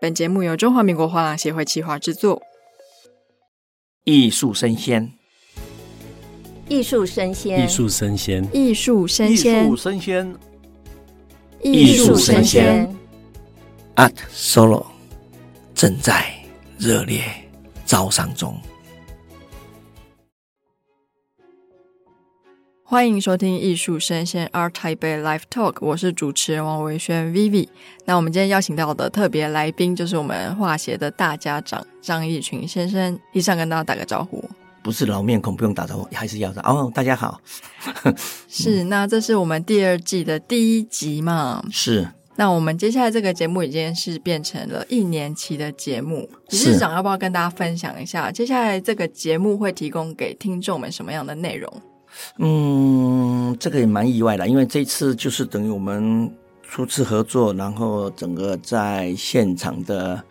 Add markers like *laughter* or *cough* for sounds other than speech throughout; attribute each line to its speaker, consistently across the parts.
Speaker 1: 本节目由中华民国画廊协会企划制作。
Speaker 2: 艺术生鲜，
Speaker 3: 艺术生鲜，
Speaker 4: 艺术生鲜，
Speaker 1: 艺术生鲜，
Speaker 2: 艺术生鲜，
Speaker 1: 艺术生鲜。
Speaker 2: Art Solo 正在热烈招商中。
Speaker 1: 欢迎收听艺术生鲜 Art Taipei Live Talk，我是主持人王维轩 Vivi。那我们今天邀请到的特别来宾就是我们画协的大家长张义群先生，以上跟大家打个招呼。
Speaker 2: 不是老面孔，不用打招呼，还是要的哦。大家好，*laughs*
Speaker 1: 是那这是我们第二季的第一集嘛？
Speaker 2: 是。
Speaker 1: 那我们接下来这个节目已经是变成了一年期的节目，理事长要不要跟大家分享一下，接下来这个节目会提供给听众们什么样的内容？
Speaker 2: 嗯，这个也蛮意外的，因为这次就是等于我们初次合作，然后整个在现场的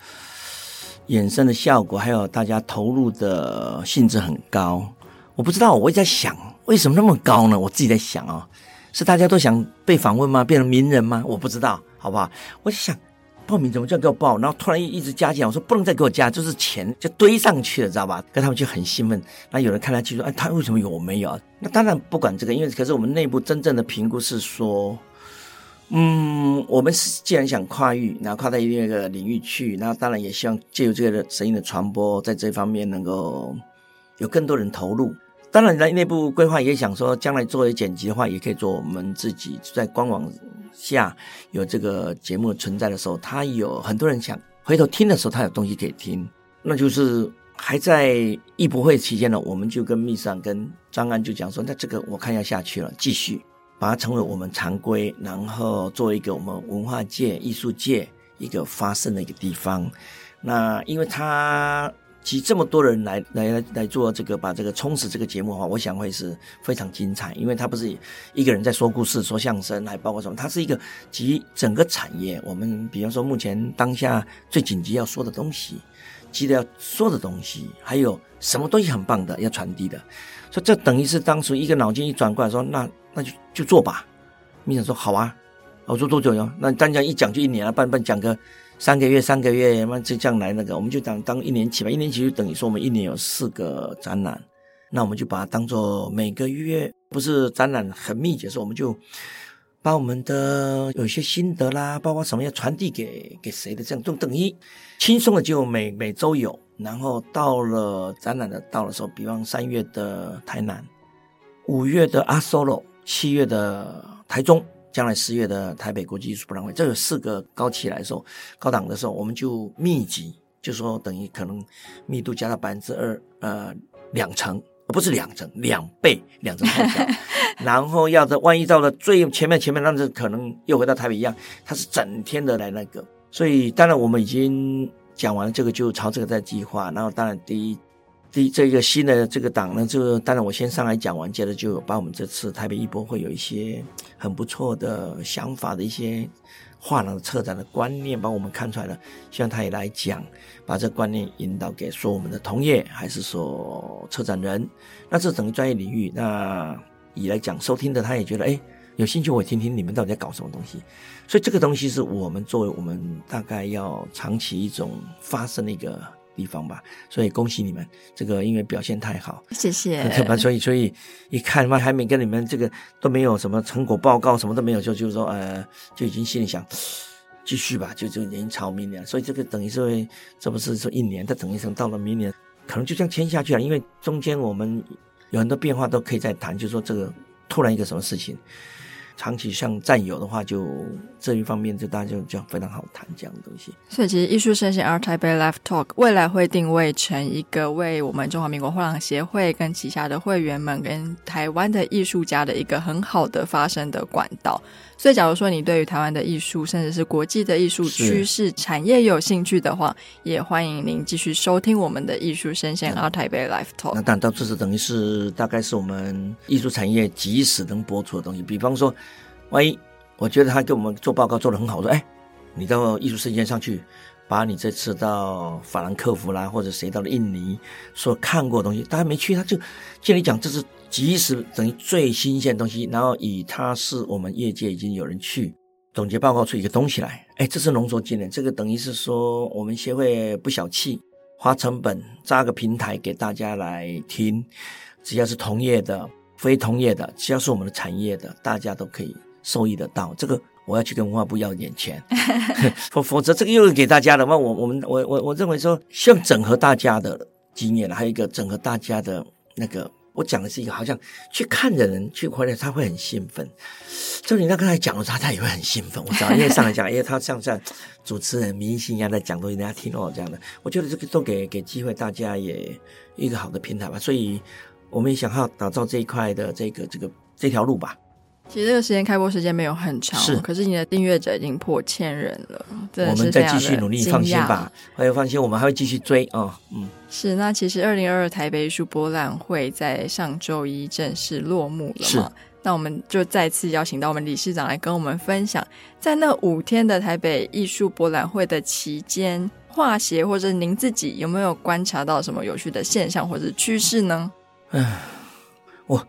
Speaker 2: 衍生的效果，还有大家投入的性质很高。我不知道，我也在想，为什么那么高呢？我自己在想哦，是大家都想被访问吗？变成名人吗？我不知道，好不好？我想。报名怎么就给我报？然后突然一直加钱，我说不能再给我加，就是钱就堆上去了，知道吧？跟他们就很兴奋。那有人看他就说：“哎，他为什么有我没有？”那当然不管这个，因为可是我们内部真正的评估是说，嗯，我们是既然想跨域，然后跨到另一个领域去，那当然也希望借由这个声音的传播，在这方面能够有更多人投入。当然，在内部规划也想说，将来作为剪辑的话，也可以做我们自己在官网下有这个节目存在的时候，他有很多人想回头听的时候，他有东西可以听。那就是还在艺博会期间呢，我们就跟秘书长跟张安就讲说，那这个我看要下去了，继续把它成为我们常规，然后作为一个我们文化界、艺术界一个发声的一个地方。那因为他。集这么多人来来来来做这个，把这个充实这个节目的话，我想会是非常精彩，因为他不是一个人在说故事、说相声，还包括什么？他是一个集整个产业。我们比方说，目前当下最紧急要说的东西，急的要说的东西，还有什么东西很棒的要传递的，所以这等于是当初一个脑筋一转过来说，那那就就做吧。秘书长说好啊，我做多久哟？那单讲一讲就一年了，半半讲个。三个月，三个月，那就这样来那个，我们就当当一年期吧。一年期就等于说我们一年有四个展览，那我们就把它当做每个月不是展览很密集的时候，我们就把我们的有些心得啦，包括什么要传递给给谁的，这样就等于轻松的就每每周有。然后到了展览的到的时候，比方三月的台南，五月的阿 Solo，七月的台中。将来十月的台北国际艺术博览会，这有四个高期来的时候，高档的时候，我们就密集，就说等于可能密度加到百分之二，呃，两成，不是两成，两倍，两成太小。*laughs* 然后要是万一到了最前面，前面那是可能又回到台北一样，它是整天的来那个。所以当然我们已经讲完了这个，就朝这个在计划。然后当然第一。第，这个新的这个党呢，就当然我先上来讲完，接着就把我们这次台北艺博会有一些很不错的想法的一些画廊策展的观念，帮我们看出来了。希望他也来讲，把这观念引导给说我们的同业，还是说策展人。那这整个专业领域，那以来讲收听的，他也觉得哎有兴趣，我听听你们到底在搞什么东西。所以这个东西是我们作为我们大概要长期一种发生的一个。地方吧，所以恭喜你们，这个因为表现太好，
Speaker 1: 谢谢。*laughs*
Speaker 2: 所以所以一看嘛，还没跟你们这个都没有什么成果报告，什么都没有，就就是说呃，就已经心里想继续吧，就就已经朝明年。所以这个等于是这不是说一年，它等于是到了明年，可能就这样签下去了。因为中间我们有很多变化都可以再谈，就是说这个突然一个什么事情。长期像战友的话，就这一方面就大家就就非常好谈这样的东西。
Speaker 1: 所以其实艺术生鲜 Art Taipei Live Talk 未来会定位成一个为我们中华民国画廊协会跟旗下的会员们跟台湾的艺术家的一个很好的发声的管道。所以，假如说你对于台湾的艺术，甚至是国际的艺术趋势产业有兴趣的话，也欢迎您继续收听我们的艺术生鲜 Art Taipei Live Talk。
Speaker 2: 那但到这是等于是大概是我们艺术产业即时能播出的东西。比方说，万一我觉得他给我们做报告做得很好，说哎，你到艺术声鲜上去，把你这次到法兰克福啦，或者谁到了印尼所看过的东西，大家没去，他就建议讲这是。即时等于最新鲜的东西，然后以它是我们业界已经有人去总结报告出一个东西来，哎，这是浓缩技能，这个等于是说我们协会不小气，花成本扎个平台给大家来听，只要是同业的、非同业的，只要是我们的产业的，大家都可以受益得到。这个我要去跟文化部要点钱，*laughs* 否否则这个又是给大家的嘛。我我们我我我认为说，希望整合大家的经验，还有一个整合大家的那个。我讲的是一个，好像去看的人去回来，他会很兴奋。就你那刚才讲的时候，他也会很兴奋。我知道，因为上来讲，因为他像这样主持人明星一样在讲东西，人家听哦这样的。我觉得这个都给给机会大家也一个好的平台吧。所以我们也想要打造这一块的这个这个这条路吧。
Speaker 1: 其实这个时间开播时间没有很长，是，可是你的订阅者已经破千人了，
Speaker 2: 我们再继续努力，放心吧，还有放心，我们还会继续追啊、哦，嗯，
Speaker 1: 是。那其实二零二二台北艺术博览会在上周一正式落幕了嘛？是。那我们就再次邀请到我们理事长来跟我们分享，在那五天的台北艺术博览会的期间，画协或者您自己有没有观察到什么有趣的现象或者趋势呢？
Speaker 2: 嗯，我。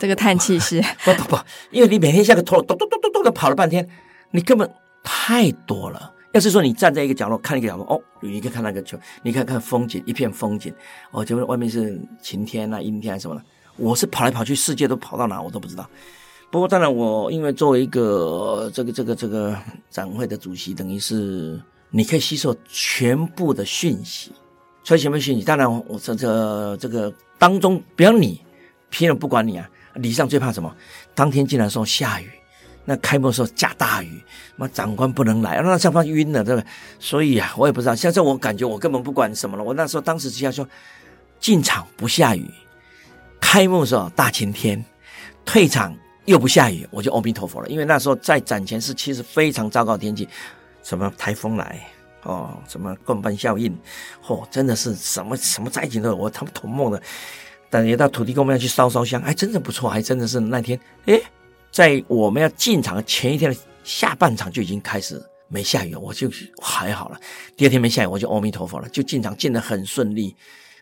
Speaker 1: 这个叹气是 *laughs*
Speaker 2: 不不不，因为你每天像个陀螺咚咚咚咚咚的跑了半天，你根本太多了。要是说你站在一个角落看一个角落，哦，你可以看那个球，你看看风景，一片风景，哦，就外面是晴天啊、阴天什么的。我是跑来跑去，世界都跑到哪我都不知道。不过当然，我因为作为一个这个这个这个展会的主席，等于是你可以吸收全部的讯息。所以全部讯息？当然，我这这这个当中，比方你，别人不管你啊。理事长最怕什么？当天进来的时候下雨，那开幕的时候下大雨，那长官不能来，那上方晕了，对不对？所以啊，我也不知道。现在我感觉我根本不管什么了。我那时候当时只要说，进场不下雨，开幕的时候大晴天，退场又不下雨，我就阿弥陀佛了。因为那时候在展前是其实非常糟糕的天气，什么台风来哦，什么冠班效应，嚯、哦，真的是什么什么灾情都有，我他妈同梦的。等也到土地公庙去烧烧香，还真的不错，还真的是那天，诶，在我们要进场前一天的下半场就已经开始没下雨，我就还好了。第二天没下雨，我就阿弥陀佛了，就进场进得很顺利。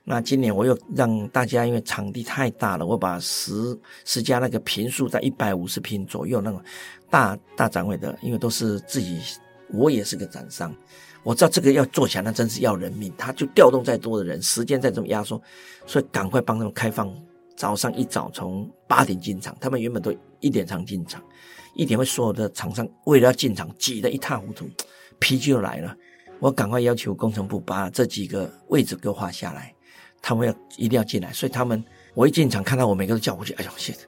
Speaker 2: 那今年我又让大家，因为场地太大了，我把十十家那个坪数在一百五十坪左右那种大大展位的，因为都是自己，我也是个展商。我知道这个要做起来，那真是要人命。他就调动再多的人，时间再这么压缩，所以赶快帮他们开放。早上一早从八点进场，他们原本都一点场进场，一点会所有的厂商为了要进场挤得一塌糊涂，脾气就来了。我赶快要求工程部把这几个位置给我画下来，他们要一定要进来。所以他们我一进场看到我，每个都叫过去。哎呦，谢谢！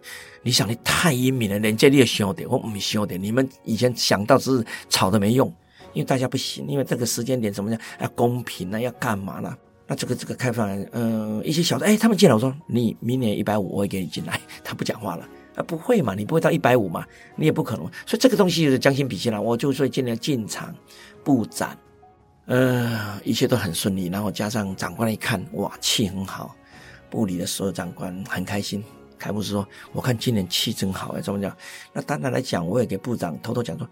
Speaker 2: 你想你太英明了，连这里也修点，我没修点。你们以前想到只是吵的没用。因为大家不行，因为这个时间点怎么样？要公平呢？要干嘛呢？那这个这个开放，嗯、一些小的，哎，他们进来，我说你明年一百五，我会给你进来。*laughs* 他不讲话了，啊，不会嘛？你不会到一百五嘛？你也不可能。所以这个东西就是将心比心了。我就说今年进场布展，呃，一切都很顺利。然后加上长官一看，哇，气很好，部里的所有长官很开心。开幕式说，我看今年气真好，哎，怎么讲？那当然来讲，我也给部长偷偷讲说。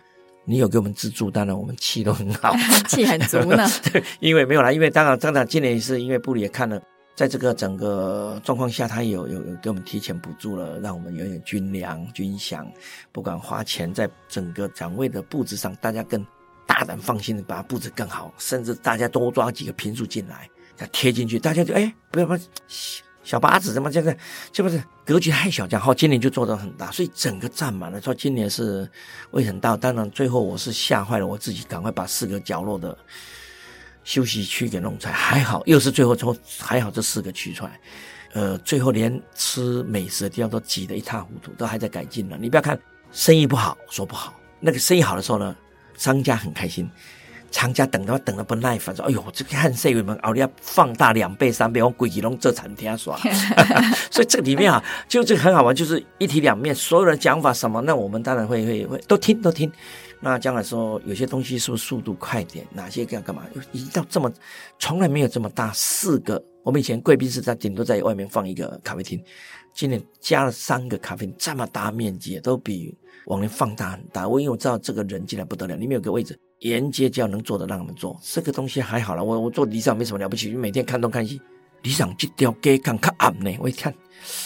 Speaker 2: 你有给我们资助，当然我们气都很好，*laughs*
Speaker 1: 气很足呢。*laughs*
Speaker 2: 对，因为没有啦，因为当然，当然今年也是因为部里也看了，在这个整个状况下，他有有有给我们提前补助了，让我们有点军粮、军饷，不管花钱在整个展位的布置上，大家更大胆放心的把它布置更好，甚至大家多抓几个平数进来，再贴进去，大家就哎，不要不要。小八子怎么这个，这不是格局太小，这样好，今年就做得很大，所以整个占满了。说今年是会很大，当然最后我是吓坏了我自己，赶快把四个角落的休息区给弄出来，还好又是最后从还好这四个区出来，呃，最后连吃美食的地方都挤得一塌糊涂，都还在改进呢。你不要看生意不好，说不好，那个生意好的时候呢，商家很开心。厂家等的话等的不耐烦，说：“哎呦，这个看谁为们熬的要放大两倍三倍，我规矩弄这餐厅耍。*laughs* ”所以这个里面啊，就这个很好玩，就是一体两面，所有人讲法什么，那我们当然会会会都听都听。那将来说有些东西是不是速度快点？哪些要干嘛？已经到这么，从来没有这么大四个。我们以前贵宾室在顶多在外面放一个咖啡厅，今年加了三个咖啡厅，这么大面积，都比往里放大很大。我因为我知道这个人进来不得了，里面有个位置。沿街就要能做的让他们做，这个东西还好了。我我做理事长没什么了不起，每天看东看西。理事长这条街看看暗呢，我一看，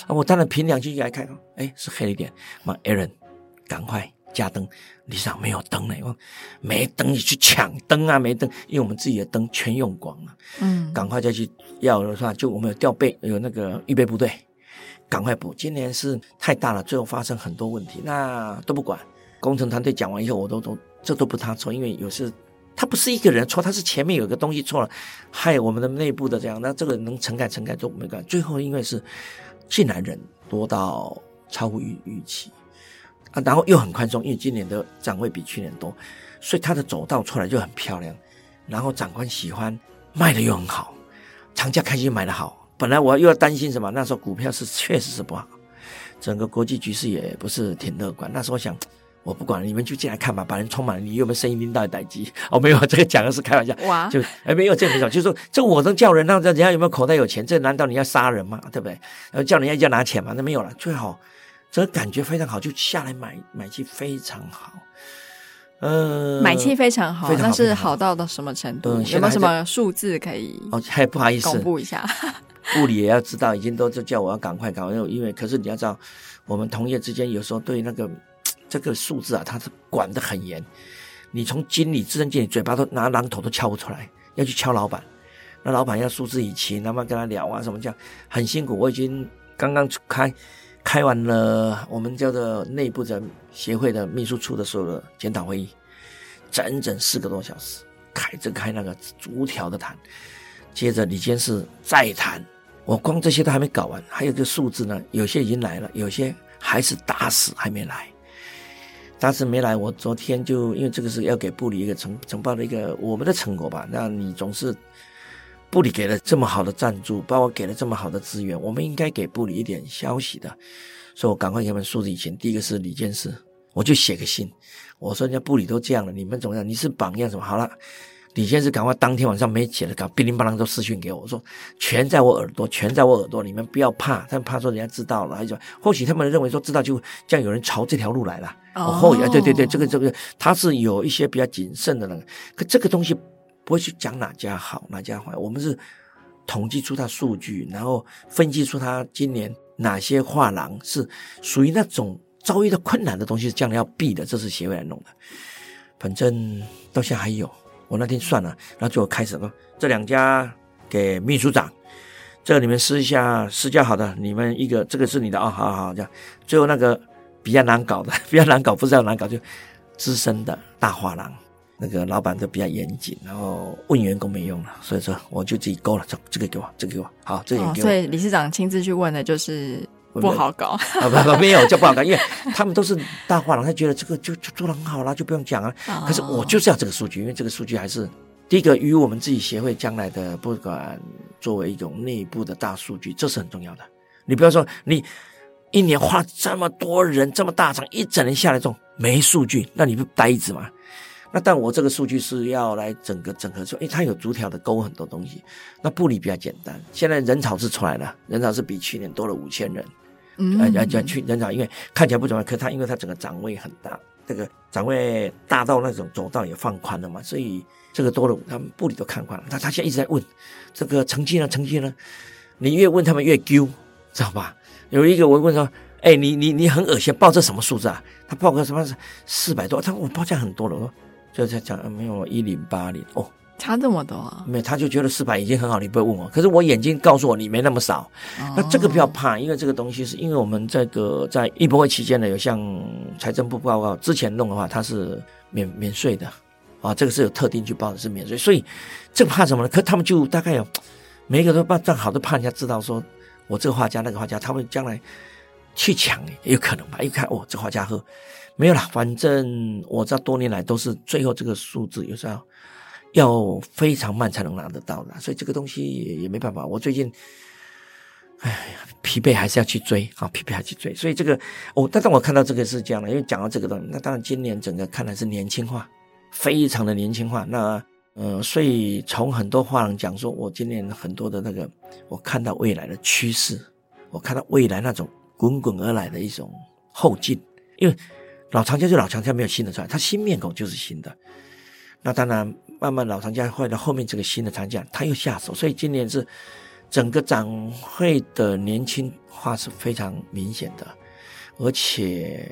Speaker 2: 啊，我当然凭良心来看，哎，是黑了一点。嘛，Aaron，赶快加灯，理事长没有灯了，没灯你去抢灯啊，没灯，因为我们自己的灯全用光了，嗯，赶快再去要的话，就我们有调备，有那个预备部队，赶快补。今年是太大了，最后发生很多问题，那都不管。工程团队讲完以后，我都都这都不他错，因为有时他不是一个人错，他是前面有个东西错了，害我们的内部的这样，那这个能承改承改都没干，最后因为是进来人多到超乎预预期。啊，然后又很宽松，因为今年的展位比去年多，所以它的走道出来就很漂亮。然后长官喜欢，卖的又很好，长假开心买的好。本来我又要担心什么？那时候股票是确实是不好，整个国际局势也不是挺乐观。那时候我想，我不管了，你们就进来看吧，把人充满了。你有没有声音拎到待机？*laughs* 哦，没有，这个讲的是开玩笑。哇，就哎没有这个没有，就是说这我能叫人让人家有没有口袋有钱？这难道你要杀人吗？对不对？然后叫人家要拿钱吗？那没有了，最好。这个感觉非常好，就下来买买气非常好，呃，
Speaker 1: 买气非常好，那是好到到什么程度？有没有什么数字可以？
Speaker 2: 哦，还不好意思
Speaker 1: 公布一下。
Speaker 2: 部里也要知道，已经都就叫我要赶快赶快，因为可是你要知道，我们同业之间有时候对那个这个数字啊，他是管得很严。你从经理、资深经理嘴巴都拿榔头都敲不出来，要去敲老板，那老板要数字以齐，那么跟他聊啊什么叫，很辛苦。我已经刚刚开。开完了我们叫做内部的协会的秘书处的所有的检讨会议，整整四个多小时，开这开那个逐条的谈，接着李监事再谈，我光这些都还没搞完，还有个数字呢，有些已经来了，有些还是打死还没来，打死没来。我昨天就因为这个是要给部里一个呈呈报的一个我们的成果吧，那你总是。部里给了这么好的赞助，包括给了这么好的资源，我们应该给部里一点消息的，所以我赶快给他们数字以前，第一个是李监事，我就写个信，我说人家部里都这样了，你们怎么样？你是榜样什么？好了，李先生赶快当天晚上没写的，赶快乒铃乓啷都私讯给我，我说全在我耳朵，全在我耳朵，你们不要怕，他们怕说人家知道了，还是或许他们认为说知道就这样有人朝这条路来了，哦，后对对对，这个这个他是有一些比较谨慎的那个，可这个东西。不会去讲哪家好哪家坏，我们是统计出它数据，然后分析出它今年哪些画廊是属于那种遭遇到困难的东西，是将来要避的，这是协会来弄的。反正到现在还有，我那天算了，然后最后开始了，这两家给秘书长，这你们私下，私教好的，你们一个这个是你的啊、哦，好好好，这样。最后那个比较难搞的，*laughs* 比较难搞，不知道难搞就资深的大画廊。那个老板都比较严谨，然后问员工没用了，所以说我就自己勾了，走，这个给我，这个给我，好，这个也给我。所以
Speaker 1: 理事长亲自去问的，就是不好搞
Speaker 2: 啊，不不没有就不好搞，因为他们都是大画廊，他觉得这个就就做的很好啦，就不用讲啊。可是我就是要这个数据，因为这个数据还是第一个，与我们自己协会将来的不管作为一种内部的大数据，这是很重要的。你不要说你一年花这么多人这么大场一整年下来这种没数据，那你不呆子吗？那但我这个数据是要来整个整合出，因为它有逐条的勾很多东西。那布里比较简单，现在人潮是出来了，人潮是比去年多了五千人。嗯，嗯，嗯，呃，去人潮，因为看起来不怎么样，可他因为他整个展位很大，这个展位大到那种走道也放宽了嘛，所以这个多了，他们部里都看惯了。他他现在一直在问这个成绩呢，成绩呢？你越问他们越丢，知道吧？有一个我问说，哎，你你你很恶心，报这什么数字啊？他报个什么四百多，他说我报价很多了，我说。就在讲没有一零八零哦，
Speaker 1: 差这么多啊？
Speaker 2: 没，他就觉得四百已经很好，你不会问我。可是我眼睛告诉我你没那么少，那这个不要怕，因为这个东西是因为我们这个在艺博会期间呢，有向财政部报告，之前弄的话它是免免税的啊，这个是有特定去报的是免税，所以这个怕什么呢？可他们就大概有每一个都办正好都怕人家知道说我这个画家那个画家，他们将来去抢也有可能吧？一看哦，这画家喝。没有啦，反正我知道多年来都是最后这个数字，有时候要，非常慢才能拿得到的，所以这个东西也也没办法。我最近，哎呀，疲惫还是要去追啊，疲惫还去追。所以这个，哦，但当我看到这个是这样的，因为讲到这个东西，那当然今年整个看来是年轻化，非常的年轻化。那呃，所以从很多画廊讲说，我今年很多的那个，我看到未来的趋势，我看到未来那种滚滚而来的一种后劲，因为。老藏家就老藏家，没有新的出来，他新面孔就是新的。那当然，慢慢老藏家换到后面这个新的藏家，他又下手，所以今年是整个展会的年轻化是非常明显的，而且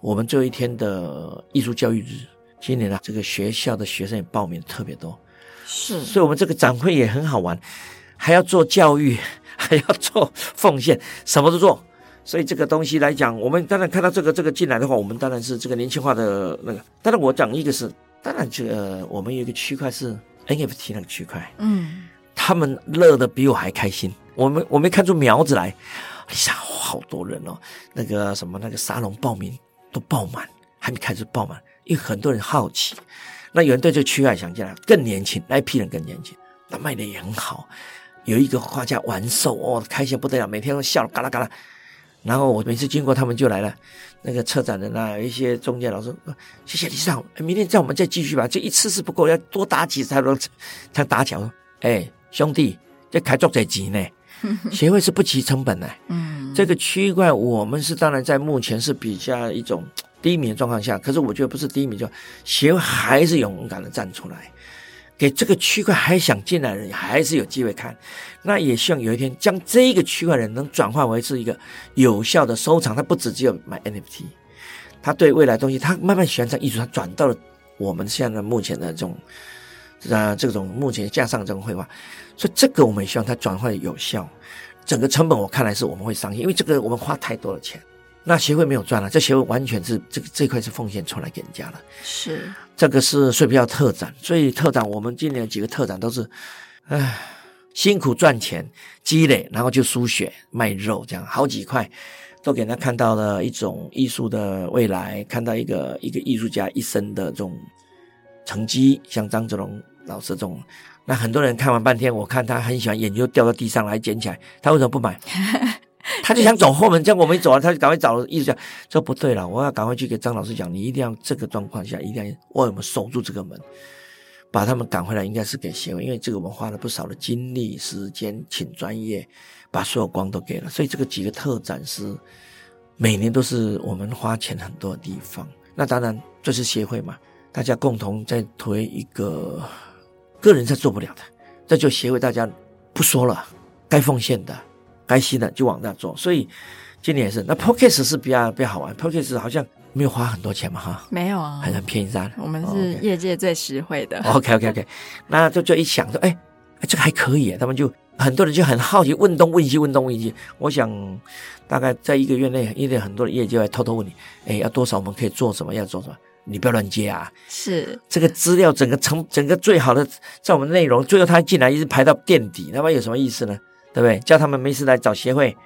Speaker 2: 我们最后一天的艺术教育日，今年呢，这个学校的学生也报名特别多，
Speaker 1: 是，
Speaker 2: 所以我们这个展会也很好玩，还要做教育，还要做奉献，什么都做。所以这个东西来讲，我们当然看到这个这个进来的话，我们当然是这个年轻化的那个。当然我讲一个是，当然这个我们有一个区块是 NFT 那个区块，
Speaker 1: 嗯，
Speaker 2: 他们乐得比我还开心。我们我没看出苗子来，你想好多人哦，那个什么那个沙龙报名都爆满，还没开始爆满，因为很多人好奇。那有人对这个区块想进来，更年轻，那一批人更年轻，那卖的也很好。有一个画家玩兽哦，开心不得了，每天都笑嘎啦嘎啦。然后我每次经过他们就来了，那个策展人啊，有一些中介老师，谢谢理事长，明天在我们再继续吧，这一次是不够，要多打几次才能才打起来。哎，兄弟，这开作在急呢，*laughs* 协会是不计成本的。嗯，这个区块我们是当然在目前是比较一种低迷的状况下，可是我觉得不是低迷，就协会还是勇敢的站出来。给这个区块还想进来的人，还是有机会看。那也希望有一天将这个区块人能转化为是一个有效的收藏。他不只只有买 NFT，他对未来东西，他慢慢喜欢上艺术，他转到了我们现在目前的这种啊这种目前架上这种绘画。所以这个我们也希望它转化有效。整个成本我看来是我们会伤心，因为这个我们花太多的钱。那协会没有赚了，这协会完全是这个这块是奉献出来给人家了。
Speaker 1: 是
Speaker 2: 这个是税票特展，所以特展我们今年几个特展都是，唉，辛苦赚钱积累，然后就输血卖肉，这样好几块都给他看到了一种艺术的未来，看到一个一个艺术家一生的这种成绩，像张子龙老师这种，那很多人看完半天，我看他很喜欢，眼就掉到地上来捡起来，他为什么不买？他就想走后门，这样我们一走完，他就赶快找了一直讲，说不对了，我要赶快去给张老师讲，你一定要这个状况下，一定要为我们守住这个门，把他们赶回来，应该是给协会，因为这个我们花了不少的精力、时间，请专业把所有光都给了，所以这个几个特展是每年都是我们花钱很多的地方。那当然这是协会嘛，大家共同在推一个个人是做不了的，这就协会大家不说了，该奉献的。开心的就往那做，所以今年也是。那 Podcast 是比较比较好玩，Podcast 好像没有花很多钱嘛，哈，
Speaker 1: 没有啊，
Speaker 2: 很很便宜噻。
Speaker 1: 我们是业界最实惠的。
Speaker 2: OK OK OK，那就就一想说，哎，这个还可以，他们就很多人就很好奇，问东问西，问东问西。我想大概在一个月内，因为很多的业界会偷偷问你，哎，要多少我们可以做什么，要做什么，你不要乱接啊。是这个资料整个成整个最好的，在我们内容，最后他进来一直排到垫底，那么有什么意思呢？对不对？叫他们没事来找协会，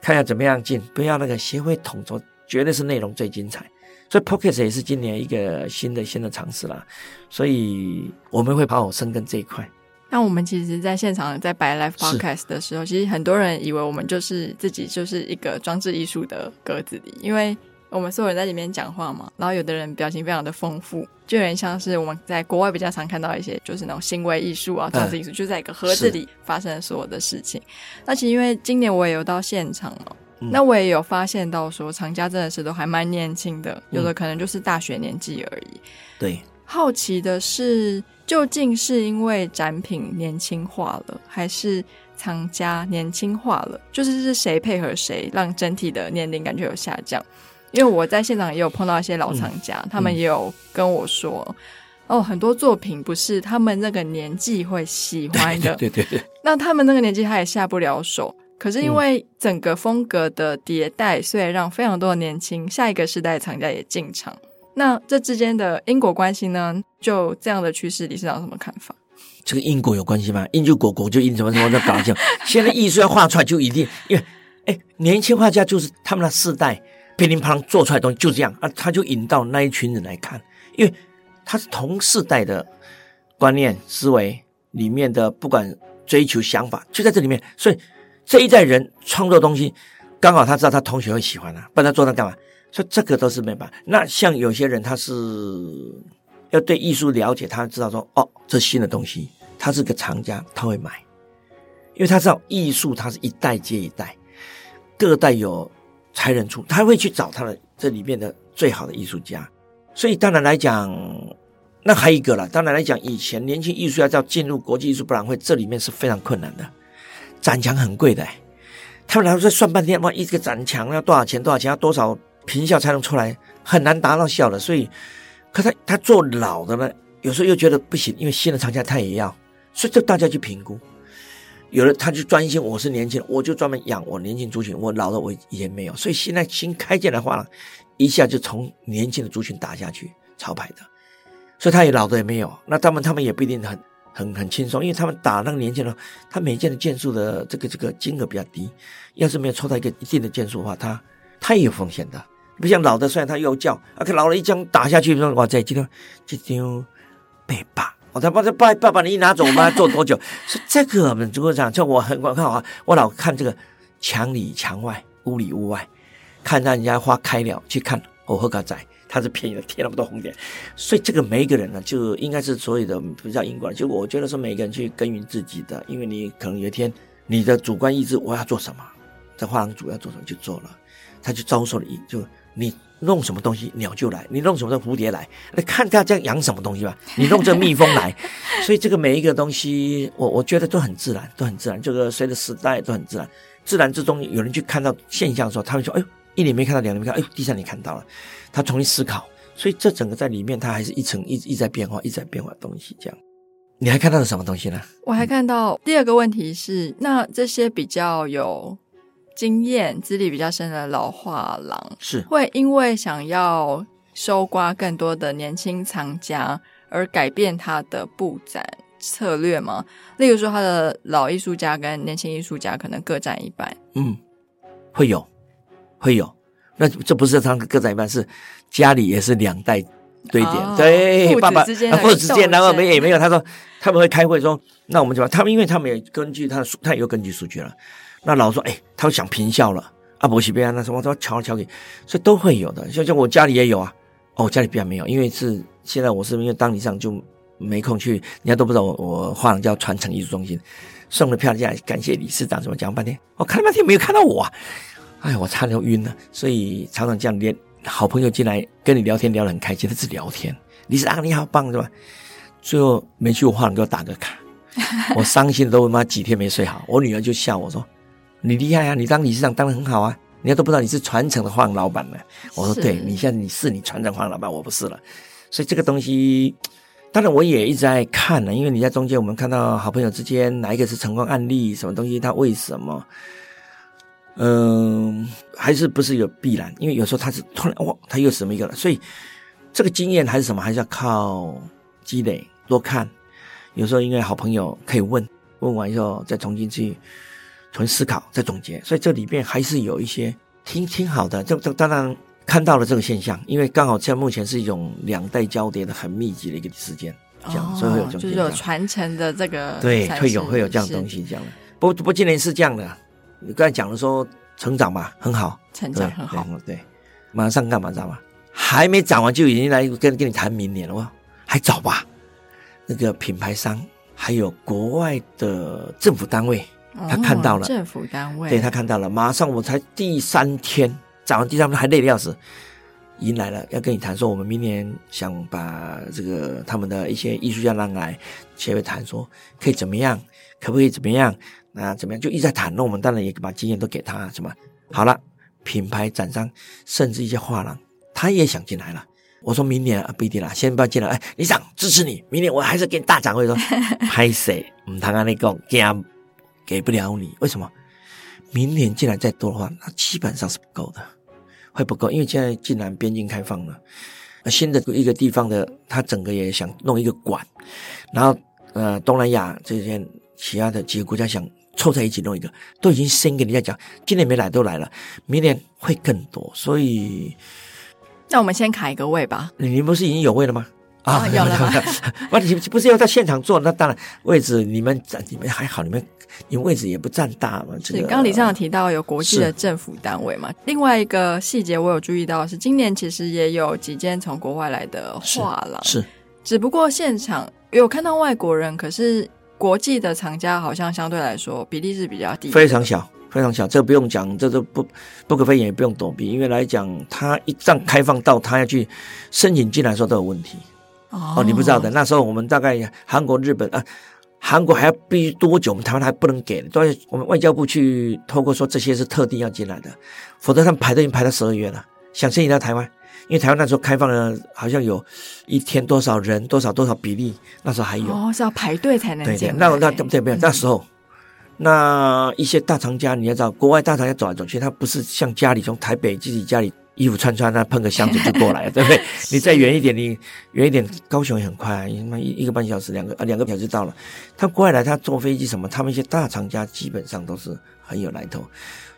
Speaker 2: 看下怎么样进，不要那个协会统筹，绝对是内容最精彩。所以 p o c k e t 也是今年一个新的新的尝试啦。所以我们会好好深耕这一块。
Speaker 1: 那我们其实，在现场在摆 Live Podcast 的时候，其实很多人以为我们就是自己就是一个装置艺术的格子里，因为。我们所有人在里面讲话嘛，然后有的人表情非常的丰富，就有点像是我们在国外比较常看到一些，就是那种行为艺术啊、装置艺术，就在一个盒子里发生所有的事情。那其实因为今年我也有到现场了，嗯、那我也有发现到说，藏家真的是都还蛮年轻的，有的可能就是大学年纪而已。
Speaker 2: 对，
Speaker 1: 好奇的是，究竟是因为展品年轻化了，还是藏家年轻化了？就是是谁配合谁，让整体的年龄感觉有下降？因为我在现场也有碰到一些老藏家，嗯、他们也有跟我说，嗯、哦，很多作品不是他们那个年纪会喜欢的，*laughs*
Speaker 2: 对对对。
Speaker 1: 那他们那个年纪他也下不了手，可是因为整个风格的迭代，所以让非常多的年轻下一个世代藏家也进场。那这之间的因果关系呢？就这样的趋势，理事长有什么看法？
Speaker 2: 这个因果有关系吗？因就果，果就因，什么什么的搞笑。*laughs* 现在艺术要画出来就一定，因为哎，年轻画家就是他们的世代。噼里啪啦做出来东西就这样啊，他就引到那一群人来看，因为他是同世代的观念思维里面的，不管追求想法就在这里面，所以这一代人创作东西，刚好他知道他同学会喜欢啊，不然他做那干嘛？所以这个都是没办法。那像有些人他是要对艺术了解，他知道说哦，这新的东西，他是个藏家，他会买，因为他知道艺术它是一代接一代，各代有。才人出，他会去找他的这里面的最好的艺术家，所以当然来讲，那还有一个了。当然来讲，以前年轻艺术家要进入国际艺术博览会，这里面是非常困难的，展墙很贵的。他们来说算半天，哇，一个展墙要多少钱？多少钱？要多少平效才能出来，很难达到效的。所以，可他他做老的呢，有时候又觉得不行，因为新的厂家他也要，所以就大家去评估。有的他就专心，我是年轻人，我就专门养我年轻族群，我老的我也没有。所以现在新开建的话呢，一下就从年轻的族群打下去，潮牌的，所以他也老的也没有。那他们他们也不一定很。很很轻松，因为他们打那个年轻人，他每件的件数的这个这个金额比较低，要是没有抽到一个一定的件数的话，他他也有风险的。不像老的，虽然他又叫，啊，可老了一枪打下去，说哇塞，今天今天被霸，我他妈的爸爸把你一拿走，我们还做多久？是这个我们如果讲，就我很我看啊，我老看这个墙里墙外，屋里屋外，看到人家花开了去看，我喝个仔。他是便宜的，贴那么多红点，所以这个每一个人呢，就应该是所有的不叫因果。就我觉得说，每个人去耕耘自己的，因为你可能有一天你的主观意志，我要做什么，这画廊主要做什么就做了，他就遭受了一就你弄什么东西鸟就来，你弄什么蝴蝶来，你看他这样养什么东西吧，*laughs* 你弄这蜜蜂来，所以这个每一个东西，我我觉得都很自然，都很自然。这个随着时代都很自然，自然之中有人去看到现象的时候，他会说，哎呦。一年没看到，两年没看，哎呦，第三年看到了，他重新思考，所以这整个在里面，它还是一层一一直在变化，一直在变化的东西。这样，你还看到了什么东西呢？
Speaker 1: 我还看到第二个问题是，那这些比较有经验、资历比较深的老画廊，
Speaker 2: 是
Speaker 1: 会因为想要收刮更多的年轻藏家而改变他的布展策略吗？例如说，他的老艺术家跟年轻艺术家可能各占一半，
Speaker 2: 嗯，会有。会有，那这不是他们各占一半，是家里也是两代堆叠，哦、对，爸爸父子之间，父子之间，然后没也没有。他说他们会开会说，那我们就他们，因为他们也根据他的数，他也有根据数据了。那老说，哎，他会想平效了，阿伯西边那什么都敲敲给，所以都会有的。像像我家里也有啊，哦，我家里边没有，因为是现在我是因为当理事就没空去，人家都不知道我我画廊叫传承艺术中心，送了票价，感谢理事长，什么讲半天，我看了半天没有看到我啊。哎，我差点晕了，所以常常这样连好朋友进来跟你聊天，聊得很开心，他是聊天。你是啊，你好棒是吧？最后没去我画廊给我打个卡，我伤心的都他妈几天没睡好。我女儿就笑我说：“你厉害啊，你当理事长当得很好啊，人家都不知道你是传承的画廊老板呢。”我说：“对，你现在你是你传承画廊老板，我不是了。”所以这个东西，当然我也一直在看呢，因为你在中间，我们看到好朋友之间哪一个是成功案例，什么东西，他为什么？嗯，还是不是有必然？因为有时候他是突然哇，他又什么一个了，所以这个经验还是什么，还是要靠积累，多看。有时候因为好朋友可以问，问完以后再重新去重新思考，再总结。所以这里面还是有一些挺挺好的。这这当然看到了这个现象，因为刚好现在目前是一种两代交叠的很密集的一个时间，这样，哦、所以会有这种
Speaker 1: 就是有传承的这个
Speaker 2: 对，会有会有这样的东西这样的。不不，今年是这样的。你刚才讲的说成长嘛，很好，
Speaker 1: 成长很好，
Speaker 2: 对，对，马上干嘛知道吗？还没涨完就已经来跟跟你谈明年了哇，还早吧？那个品牌商还有国外的政府单位，他看到了，
Speaker 1: 哦、政府单位，
Speaker 2: 对他看到了，马上我才第三天早上第三天还累得要死，迎来了要跟你谈说，我们明年想把这个他们的一些艺术家让来协会谈说，可以怎么样，可不可以怎么样？那怎么样？就一直在谈，那我们当然也把经验都给他，什么好了，品牌展商，甚至一些画廊，他也想进来了。我说明年啊，不一定了，先不要进来。哎，理事长支持你，明年我还是给你大展会说，*laughs* 拍谁？唔谈啊，那个给给不了你，为什么？明年进来再多的话，那基本上是不够的，会不够，因为现在既然边境开放了，新的一个地方的，他整个也想弄一个馆，然后呃，东南亚这些其他的几个国家想。凑在一起弄一个，都已经先跟人家讲，今年没来都来了，明年会更多，所以，
Speaker 1: 那我们先卡一个位吧。
Speaker 2: 你们不是已经有位了吗？
Speaker 1: 啊、哦，有了吗？*laughs*
Speaker 2: 不，你不是要在现场做？那当然，位置你们你们还好，你们你们位置也不占大嘛。这个、
Speaker 1: 是，刚刚理事长提到有国际的政府单位嘛？另外一个细节我有注意到是，今年其实也有几间从国外来的画廊，
Speaker 2: 是，
Speaker 1: 只不过现场有看到外国人，可是。国际的藏家好像相对来说比例是比较低，
Speaker 2: 非常小，非常小。这个不用讲，这都不不可非言，也不用躲避。因为来讲，他一旦开放到他要去申请进来的时候都有问题。哦，哦，你不知道的。那时候我们大概韩国、日本啊，韩国还要必须多久？我们台湾还不能给，都要我们外交部去透过说这些是特定要进来的，否则他们排队已经排到十二月了。想申请到台湾，因为台湾那时候开放了，好像有一天多少人，多少多少比例，那时候还有
Speaker 1: 哦，是要排队才能进。
Speaker 2: 那那对不对？那时候，那一些大厂家，你要知道，国外大厂家走来走去，他不是像家里从台北自己家里。衣服穿穿，那碰个箱子就过来了，对不对？*laughs* 你再远一点，你远一点，高雄也很快，一一个半小时，两个啊，两个小时就到了。他过来，他坐飞机什么，他们一些大厂家基本上都是很有来头，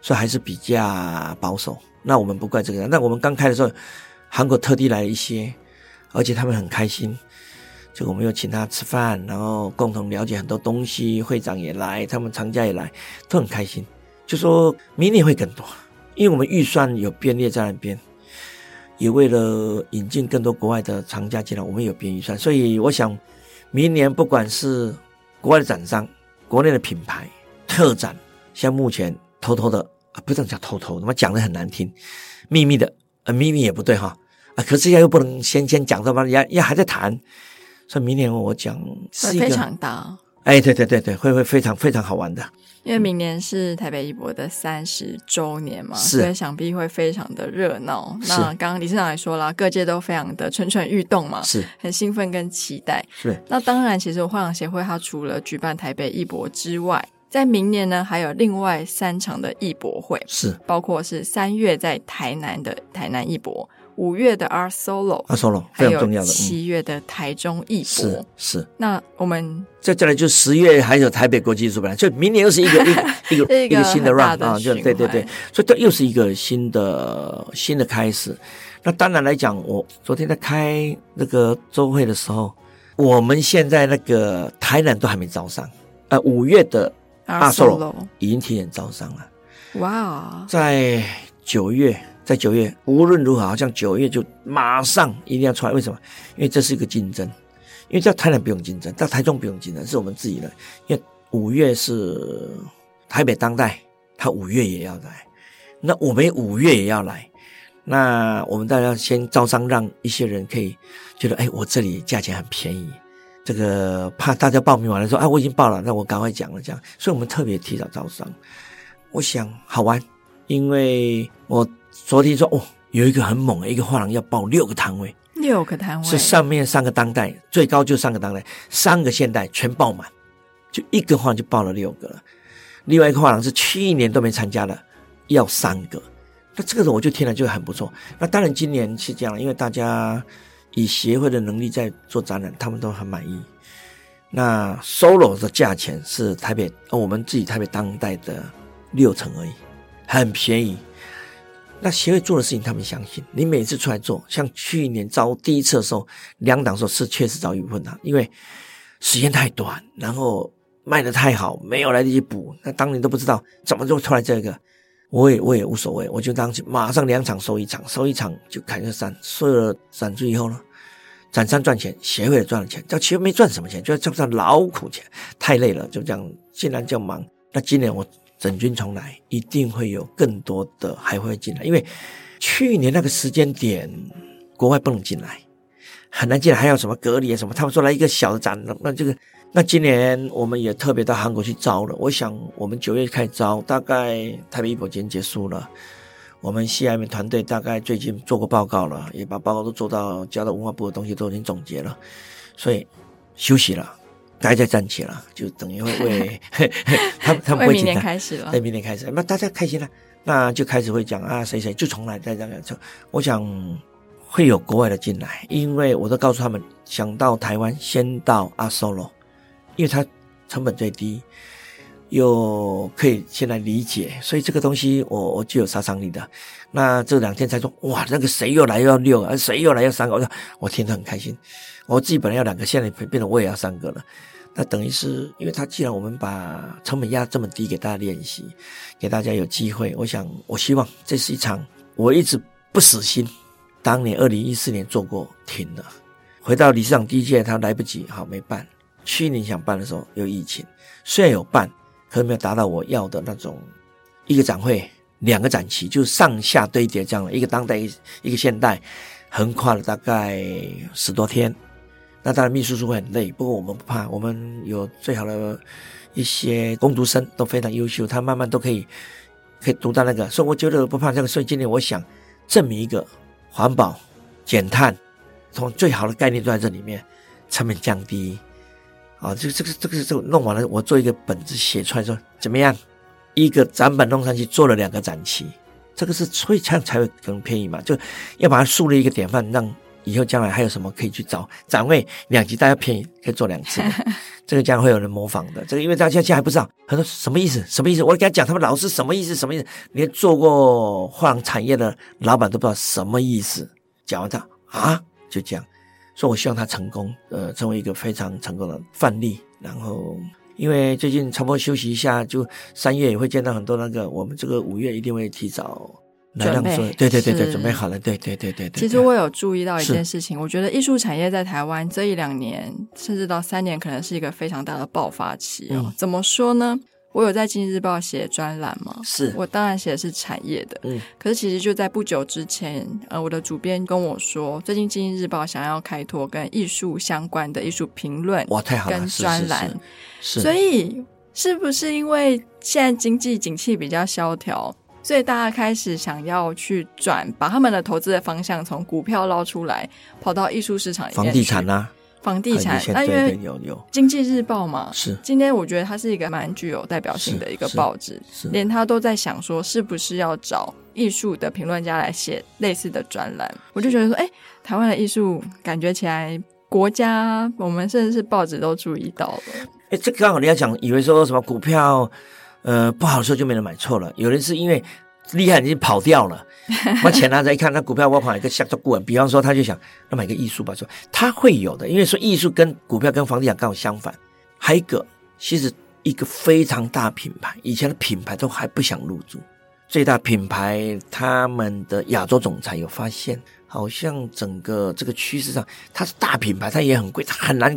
Speaker 2: 所以还是比较保守。那我们不怪这个人。那我们刚开的时候，韩国特地来了一些，而且他们很开心，就我们又请他吃饭，然后共同了解很多东西。会长也来，他们厂家也来，都很开心。就说明年会更多。因为我们预算有编列在那边，也为了引进更多国外的厂家进来，我们有编预算，所以我想，明年不管是国外的展商、国内的品牌、特展，像目前偷偷的啊，不能讲偷偷，他妈讲的很难听，秘密的啊，秘密也不对哈啊，可是又不能先先讲的嘛，也也还在谈，所以明年我讲是一个
Speaker 1: 非常大，
Speaker 2: 哎，对对对对，会会非常非常好玩的。
Speaker 1: 因为明年是台北艺博的三十周年嘛，
Speaker 2: 是
Speaker 1: 所以想必会非常的热闹。那刚刚理事长也说了，各界都非常的蠢蠢欲动嘛，
Speaker 2: 是
Speaker 1: 很兴奋跟期待。
Speaker 2: 是
Speaker 1: 那当然，其实画廊协会它除了举办台北艺博之外，在明年呢还有另外三场的艺博会，
Speaker 2: 是
Speaker 1: 包括是三月在台南的台南艺博。五月的 Art Solo，Art
Speaker 2: Solo 非常重要的。
Speaker 1: 七月的台中艺博
Speaker 2: 是是。
Speaker 1: 那我们
Speaker 2: 再再来就十月还有台北国际艺术博览，就明年又是一个一个 *laughs* 一个一个新的 run 啊，就对对对，所以这又是一个新的新的开始。那当然来讲，我昨天在开那个周会的时候，我们现在那个台南都还没招商，呃，五月的 Art Solo 已经提前招商了。
Speaker 1: 哇，
Speaker 2: 在九月。在九月，无论如何，好像九月就马上一定要出来。为什么？因为这是一个竞争，因为在台南不用竞争，在台中不用竞争，是我们自己的。因为五月是台北当代，他五月也要来，那我们五月也要来，那我们大家先招商，让一些人可以觉得，哎，我这里价钱很便宜。这个怕大家报名完了说，啊，我已经报了，那我赶快讲了，这样，所以我们特别提早招商。我想好玩，因为我。昨天说哦，有一个很猛的一个画廊要报六个摊位，
Speaker 1: 六个摊位
Speaker 2: 是上面三个当代，最高就三个当代，三个现代全报满，就一个画廊就报了六个了。另外一个画廊是去年都没参加的，要三个。那这个我就听了就很不错。那当然今年是这样，因为大家以协会的能力在做展览，他们都很满意。那 solo 的价钱是台北，我们自己台北当代的六成而已，很便宜。那协会做的事情，他们相信。你每次出来做，像去年招第一次的时候，两档时候是确实遭遇困难，因为时间太短，然后卖的太好，没有来得及补。那当年都不知道怎么就出来这个，我也我也无所谓，我就当马上两场收一场，收一场就砍个三，收了展出以后呢，展商赚钱，协会也赚了钱，叫协会没赚什么钱，就叫不上劳苦钱，太累了，就这样，既然叫忙。那今年我。整军重来，一定会有更多的还会进来，因为去年那个时间点，国外不能进来，很难进来，还要什么隔离啊什么？他们说来一个小的展，那这个，那今年我们也特别到韩国去招了。我想我们九月开招，大概台北艺博节结束了，我们 CIM 团队大概最近做过报告了，也把报告都做到交到文化部的东西都已经总结了，所以休息了。大家站起了，就等于会 *laughs* 为他们他们会
Speaker 1: 明年开始了，
Speaker 2: 对，明年开始，那大家开心了，那就开始会讲啊，谁谁就从来在这样讲。我想会有国外的进来，因为我都告诉他们，想到台湾先到 Art Solo，因为它成本最低，又可以先来理解，所以这个东西我我具有杀伤力的。那这两天才说哇，那个谁又来要六个，谁又来要三个，我说我听得很开心。我自己本来要两个，现在变得我也要三个了。那等于是，因为他既然我们把成本压这么低，给大家练习，给大家有机会，我想，我希望这是一场我一直不死心。当年二零一四年做过，停了，回到理事长第一届，他来不及，好没办。去年想办的时候有疫情，虽然有办，可没有达到我要的那种一个展会两个展期，就上下堆叠这样的，一个当代一个现代，横跨了大概十多天。那当然，秘书处会很累，不过我们不怕，我们有最好的一些工读生都非常优秀，他慢慢都可以可以读到那个，所以我觉得不怕这个。所以今天我想证明一个环保、减碳，从最好的概念都在这里面，成本降低。啊，这这个这个这个弄完了，我做一个本子写出来说怎么样？一个展板弄上去，做了两个展期，这个是所以这样才会更便宜嘛，就要把它树立一个典范，让以后将来还有什么可以去找展位两级大家便宜，可以做两次，*laughs* 这个将来会有人模仿的。这个因为大家现在还不知道，他说什么意思？什么意思？我给他讲，他们老师什么意思？什么意思？连做过画廊产业的老板都不知道什么意思。讲完他啊，就这样。所以我希望他成功，呃，成为一个非常成功的范例。然后，因为最近差不多休息一下，就三月也会见到很多那个，我们这个五月一定会提早来让说，对对对对，准备好了，对对对对对。
Speaker 1: 其实我有注意到一件事情，我觉得艺术产业在台湾这一两年，甚至到三年，可能是一个非常大的爆发期哦。怎么说呢？我有在《经济日报》写专栏吗？
Speaker 2: 是
Speaker 1: 我当然写的是产业的，嗯。可是其实就在不久之前，呃，我的主编跟我说，最近《经济日报》想要开拓跟艺术相关的艺术评论，
Speaker 2: 哇，太好了，
Speaker 1: 跟专栏。
Speaker 2: 是，是，是，
Speaker 1: 所以是不是因为现在经济景气比较萧条，所以大家开始想要去转，把他们的投资的方向从股票捞出来，跑到艺术市场里面，
Speaker 2: 房地产啊。
Speaker 1: 房地产，那因为经济日报嘛，
Speaker 2: 是。
Speaker 1: 今天我觉得它是一个蛮具有代表性的一个报纸，连他都在想说是不是要找艺术的评论家来写类似的专栏，我就觉得说，哎，台湾的艺术感觉起来，国家我们甚至是报纸都注意到了。
Speaker 2: 哎，这刚好你要讲，以为说什么股票，呃，不好的时候就没人买错了，有人是因为。厉害，已经跑掉了。把钱拿着一看，那股票我跑一个下周顾问。比方说，他就想那买个艺术吧，说他会有的，因为说艺术跟股票跟房地产刚好相反。还有一个，其实一个非常大品牌，以前的品牌都还不想入驻。最大品牌他们的亚洲总裁有发现，好像整个这个趋势上，它是大品牌，它也很贵，它很难，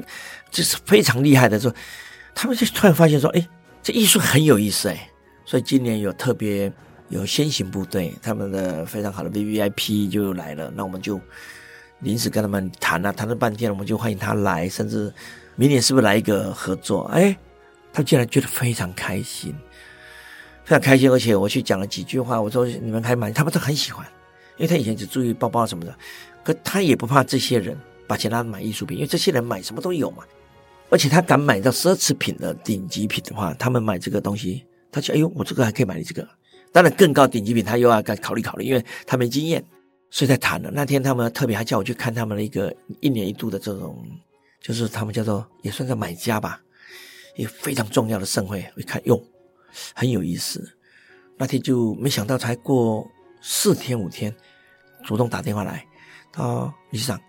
Speaker 2: 就是非常厉害的时候，他们就突然发现说，哎，这艺术很有意思哎，所以今年有特别。有先行部队，他们的非常好的 VVIP 就来了，那我们就临时跟他们谈了，谈了半天，我们就欢迎他来，甚至明年是不是来一个合作？哎，他竟然觉得非常开心，非常开心，而且我去讲了几句话，我说你们还买，他们都很喜欢，因为他以前只注意包包什么的，可他也不怕这些人把钱拿来买艺术品，因为这些人买什么都有嘛，而且他敢买到奢侈品的顶级品的话，他们买这个东西，他就哎呦，我这个还可以买你这个。当然，更高顶级品他又要该考虑考虑，因为他没经验，所以在谈了。那天他们特别还叫我去看他们的一个一年一度的这种，就是他们叫做也算是买家吧，一个非常重要的盛会。我一看哟，很有意思。那天就没想到，才过四天五天，主动打电话来，他说理事长，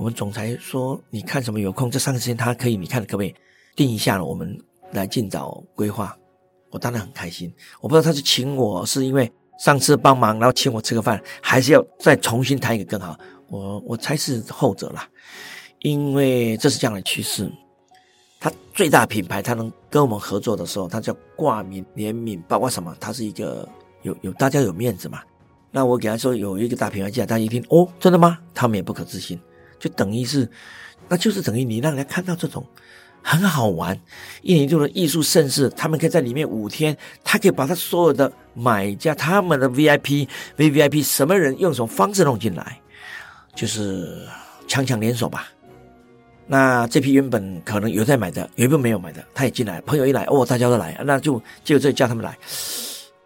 Speaker 2: 我们总裁说你看什么有空，这三个时间他可以，你看可不可以定一下了？我们来尽早规划。我当然很开心，我不知道他是请我是因为上次帮忙，然后请我吃个饭，还是要再重新谈一个更好。我我猜是后者啦，因为这是这样的趋势。他最大品牌，他能跟我们合作的时候，他叫挂名联名，包括什么？他是一个有有大家有面子嘛。那我给他说有一个大品牌进来，大家一听哦，真的吗？他们也不可置信，就等于是，那就是等于你让人家看到这种。很好玩，一年一度的艺术盛事，他们可以在里面五天，他可以把他所有的买家、他们的 VIP、VVIP 什么人用什么方式弄进来，就是强强联手吧。那这批原本可能有在买的，有一部分没有买的，他也进来，朋友一来，哦，大家都来，那就就这叫他们来。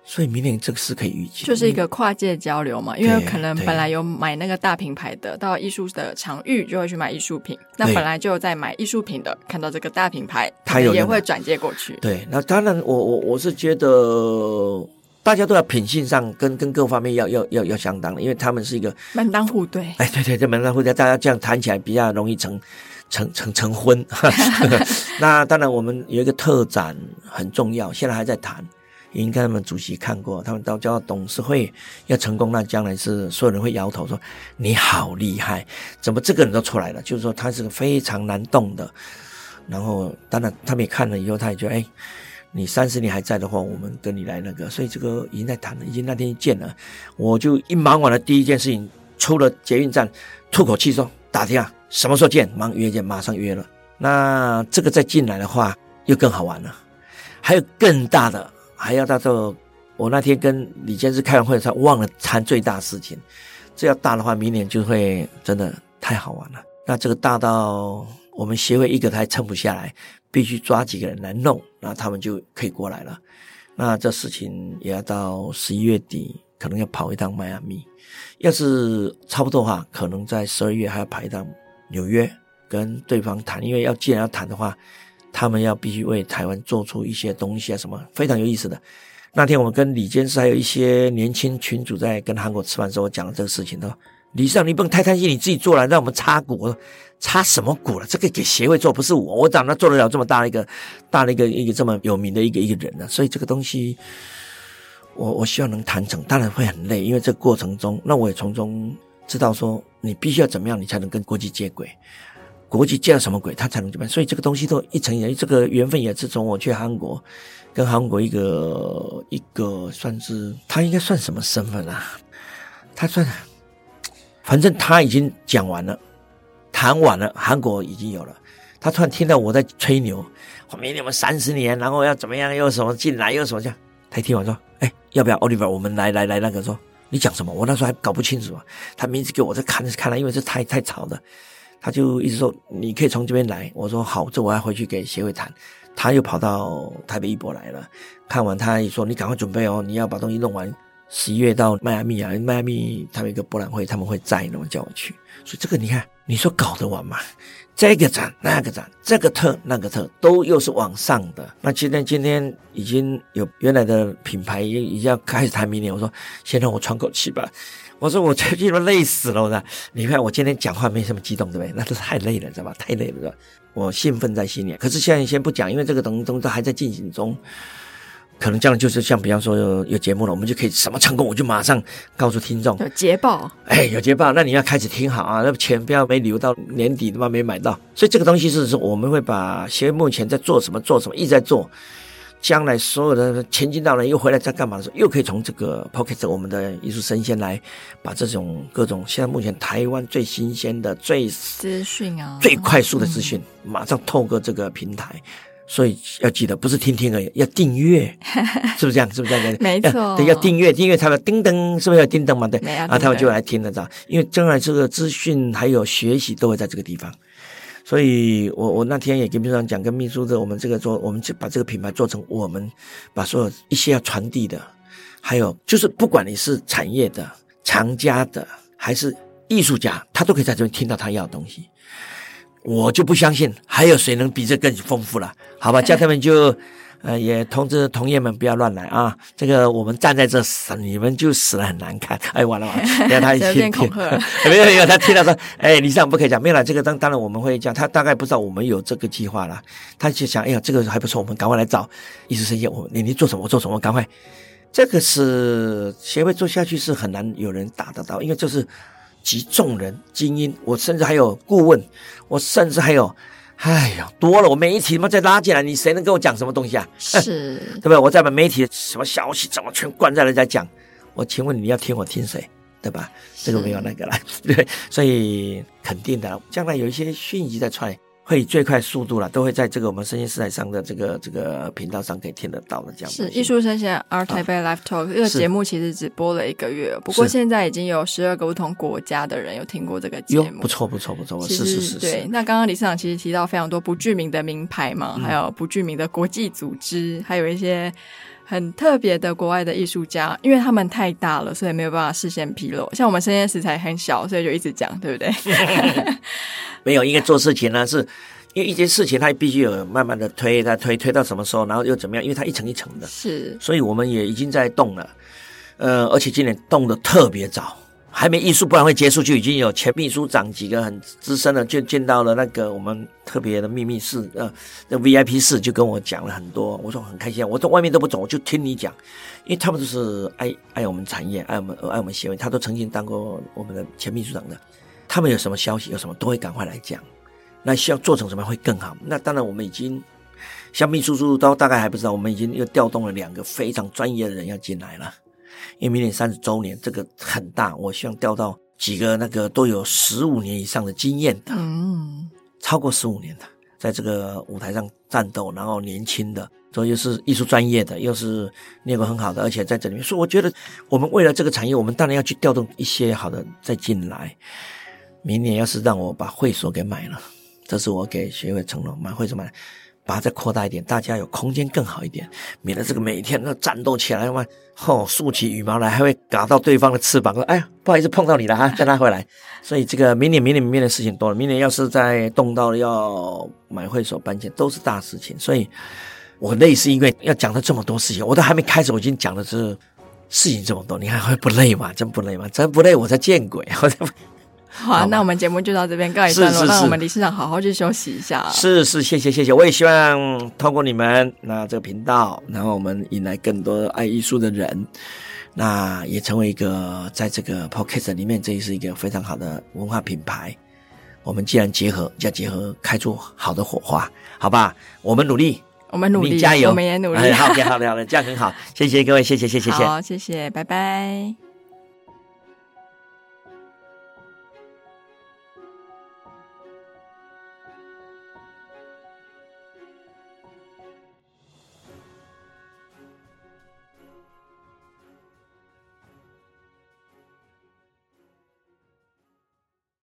Speaker 2: 所以明年这个是可以预计，
Speaker 1: 就是一个跨界交流嘛。因为可能本来有买那个大品牌的，到艺术的场域就会去买艺术品。那本来就有在买艺术品的，看到这个大品牌，他也会转接过去。
Speaker 2: 对，那当然我，我我我是觉得大家都要品性上跟跟各方面要要要要相当的，因为他们是一个
Speaker 1: 门当户对。
Speaker 2: 哎，对对，这门当户对，大家这样谈起来比较容易成成成成婚。*laughs* 那当然，我们有一个特展很重要，现在还在谈。应该他们主席看过，他们到叫董事会要成功，那将来是所有人会摇头说：“你好厉害，怎么这个人都出来了？”就是说他是个非常难动的。然后当然他们也看了以后，他也觉得：“哎，你三十年还在的话，我们跟你来那个。”所以这个已经在谈了，已经那天见了，我就一忙完了第一件事情，出了捷运站，吐口气说：“打听啊，什么时候见？忙约见，马上约了。”那这个再进来的话，又更好玩了，还有更大的。还要到时候，我那天跟李监事开完会的时候，忘了谈最大事情。这要大的话，明年就会真的太好玩了。那这个大到我们协会一个台撑不下来，必须抓几个人来弄，那他们就可以过来了。那这事情也要到十一月底，可能要跑一趟迈阿密。要是差不多的话，可能在十二月还要跑一趟纽约，跟对方谈。因为要既然要谈的话，他们要必须为台湾做出一些东西啊，什么非常有意思的。那天我跟李监事还有一些年轻群主在跟韩国吃饭的时候，我讲了这个事情，他说李上你不用太贪心，你自己做了，让我们插股，我说插什么股了？这个给协会做，不是我，我怎么做得了这么大的一个大的一个一个这么有名的一个一个人呢？所以这个东西，我我希望能谈成，当然会很累，因为这个过程中，那我也从中知道说，你必须要怎么样，你才能跟国际接轨。国际接了什么鬼，他才能怎么样？所以这个东西都一层一层，这个缘分也是从我去韩国，跟韩国一个一个算是他应该算什么身份啊？他算，反正他已经讲完了，谈完了，韩国已经有了。他突然听到我在吹牛，后面你们三十年，然后要怎么样，又什么进来，又什么这样。他一听完说：“哎，要不要 Oliver？我们来来来那个说，你讲什么？我那时候还搞不清楚啊。他名字给我在看看了，因为这太太吵的。”他就一直说，你可以从这边来。我说好，这我要回去给协会谈。他又跑到台北艺博来了，看完他也说，你赶快准备哦，你要把东西弄完。十一月到迈阿密啊，迈阿密他们一个博览会，他们会在，那么叫我去。所以这个你看，你说搞得完吗？这个展那个展，这个特那个特，都又是往上的。那今天今天已经有原来的品牌已经要开始谈明年，我说先让我喘口气吧。我说我最近都累死了，我说你看我今天讲话没什么激动，对不对？那都是太累了，知道吧？太累了，是吧？我兴奋在心里，可是现在先不讲，因为这个东西都还在进行中。可能这样就是像比方说有有节目了，我们就可以什么成功，我就马上告诉听众。
Speaker 1: 有捷报，
Speaker 2: 哎，有捷报，那你要开始听好啊，那钱不要没留到年底，他妈没买到。所以这个东西是说，我们会把协会目前在做什么，做什么，一直在做。将来所有的前进到了又回来再干嘛的时候，又可以从这个 Pocket 我们的艺术声鲜来把这种各种现在目前台湾最新鲜的最
Speaker 1: 资讯啊，
Speaker 2: 最快速的资讯，嗯、马上透过这个平台。所以要记得，不是听听而已，要订阅，*laughs* 是不是这样？是不是这样？
Speaker 1: 没错，
Speaker 2: 对，要订阅，订阅他们叮噔，是不是要叮噔嘛？对，然后他们就来听得到，因为将来这个资讯还有学习都会在这个地方。所以我我那天也跟秘书长讲，跟秘书的我们这个做，我们就把这个品牌做成我们把所有一些要传递的，还有就是不管你是产业的、藏家的，还是艺术家，他都可以在这边听到他要的东西。我就不相信还有谁能比这更丰富了，好吧？*laughs* 家他们就呃也通知同业们不要乱来啊，这个我们站在这死，你们就死了很难看。*laughs* 哎，完了完了，*laughs* 让他一听听，*laughs* 没有没有，他听到说，哎，李尚不可以讲，没有了，这个当当然我们会讲，他大概不知道我们有这个计划了，他就想，哎呀，这个还不错，我们赶快来找艺术生意，我你你做什么我做什么，赶快，这个是协会做下去是很难有人打得到，因为这是。集众人精英，我甚至还有顾问，我甚至还有，哎呀，多了，我媒体他妈再拉进来，你谁能跟我讲什么东西啊？
Speaker 1: 是，*laughs*
Speaker 2: 对不对？我再把媒体什么消息怎么全灌在人家讲，我请问你要听我听谁？对吧？这个没有那个了，*laughs* 对，所以肯定的，将来有一些讯息在传。会以最快速度了，都会在这个我们声鲜时采上的这个这个频道上可以听得到的。这样
Speaker 1: 是艺术生鲜 ART TAIPEI Live Talk 这个节目其实只播了一个月，不过现在已经有十二个不同国家的人有听过这个节目，
Speaker 2: 不错不错不错，是是是。
Speaker 1: 对，那刚刚李市长其实提到非常多不具名的名牌嘛，还有不具名的国际组织，还有一些很特别的国外的艺术家，因为他们太大了，所以没有办法事先披露。像我们声鲜食材很小，所以就一直讲，对不对？*laughs* *laughs* *laughs*
Speaker 2: 没有，因为做事情呢是，因为一件事情它必须有慢慢的推，它推推到什么时候，然后又怎么样？因为它一层一层的，
Speaker 1: 是，
Speaker 2: 所以我们也已经在动了，呃，而且今年动的特别早，还没艺术博览会结束就已经有前秘书长几个很资深的就见到了那个我们特别的秘密室，呃，那 VIP 室就跟我讲了很多，我说很开心，我从外面都不走，我就听你讲，因为他们都是爱爱我们产业，爱我们爱我们协会，他都曾经当过我们的前秘书长的。他们有什么消息，有什么都会赶快来讲。那需要做成什么会更好？那当然，我们已经像秘书处都大概还不知道，我们已经又调动了两个非常专业的人要进来了。因为明年三十周年，这个很大，我希望调到几个那个都有十五年以上的经验的，嗯，超过十五年的，在这个舞台上战斗，然后年轻的，所以又是艺术专业的，又是念过很好的，而且在这里面，所以我觉得我们为了这个产业，我们当然要去调动一些好的再进来。明年要是让我把会所给买了，这是我给协会承诺，买会所买，把它再扩大一点，大家有空间更好一点，免得这个每天都战斗起来嘛，吼，竖起羽毛来，还会嘎到对方的翅膀，说哎呀，不好意思碰到你了哈，再拉回来。所以这个明年、明年、明年的事情多了，明年要是再动到要买会所搬迁，都是大事情，所以。我累是因为要讲了这么多事情，我都还没开始，我已经讲了这事情这么多，你还会不累吗？真不累吗？真不累，我才见鬼！我才
Speaker 1: 好，那我们节目就到这边告一段落，让我们理事长好好去休息一下。
Speaker 2: 是是，谢谢谢谢，我也希望透过你们那这个频道，然后我们引来更多爱艺术的人，那也成为一个在这个 Podcast 里面，这也是一个非常好的文化品牌。我们既然结合，要结合开出好的火花，好吧？我们努力。
Speaker 1: 我们努力，
Speaker 2: 加油！
Speaker 1: 我们也努力。
Speaker 2: 好的，好的，好的，这样很好。谢谢各位，谢谢，谢谢，谢谢。
Speaker 1: 好，谢谢，拜拜。